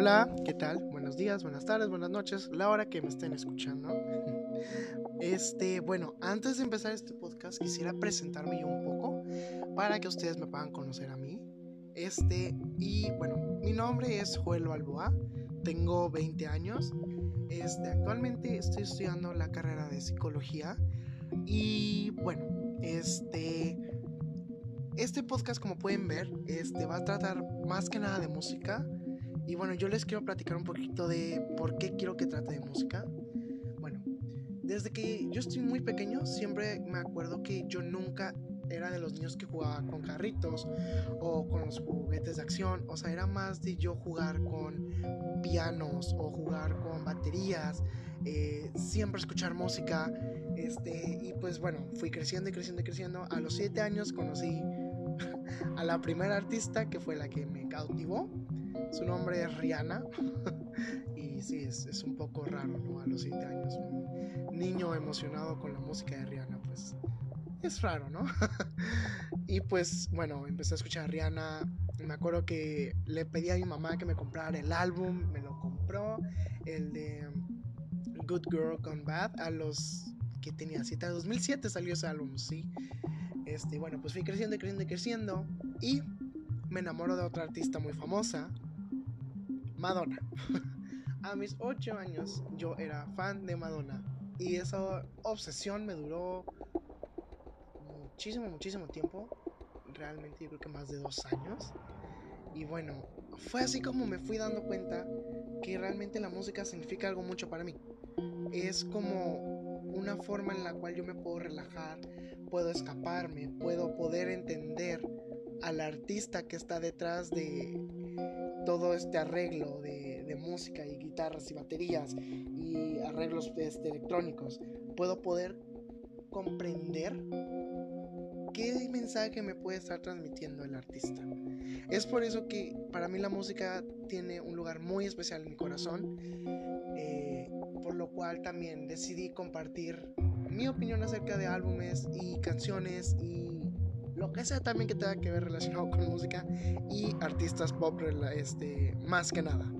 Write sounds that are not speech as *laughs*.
Hola, ¿qué tal? Buenos días, buenas tardes, buenas noches, la hora que me estén escuchando. *laughs* Este, bueno, antes de empezar este podcast quisiera presentarme yo un poco para que ustedes me puedan conocer a mí. Este, y bueno, mi nombre es Joel Balboa, tengo 20 años. Este, actualmente estoy estudiando la carrera de psicología y bueno, este este podcast como pueden ver, este va a tratar más que nada de música y bueno, yo les quiero platicar un poquito de por qué quiero que trate de música. Bueno, desde que yo estoy muy pequeño, siempre me acuerdo que yo nunca era de los niños que jugaba con carritos o con los juguetes de acción. O sea, era más de yo jugar con pianos o jugar con baterías. Eh, siempre escuchar música. Este, y pues bueno, fui creciendo y creciendo y creciendo. A los 7 años conocí *laughs* a la primera artista que fue la que me cautivó. Su nombre es Rihanna. *laughs* y sí, es, un poco raro, ¿no? A los 7 años, un niño emocionado con la música de Rihanna, pues es raro, ¿no? *laughs* y pues bueno, empecé a escuchar a Rihanna. Me acuerdo que le pedí a mi mamá que me comprara el álbum, me lo compró, el de Good Girl Gone Bad, a los que tenía 7, 2007 salió ese álbum, sí. Este, bueno, pues fui creciendo y creciendo y creciendo y me enamoro de otra artista muy famosa, Madonna. *laughs* a mis 8 años yo era fan de Madonna y esa obsesión me duró muchísimo, muchísimo tiempo. Realmente yo creo que más de dos años. Y bueno, fue así como me fui dando cuenta que realmente la música significa algo mucho para mí. Es como una forma en la cual yo me puedo relajar, puedo escaparme, puedo poder entender al artista que está detrás de todo este arreglo de, música y guitarras y baterías y arreglos este, electrónicos. Puedo poder comprender qué mensaje me puede estar transmitiendo el artista. Es por eso que para mí la música tiene un lugar muy especial en mi corazón, eh, por lo cual también decidí compartir mi opinión acerca de álbumes y canciones y lo que sea también que tenga que ver relacionado con música y artistas pop este, más que nada.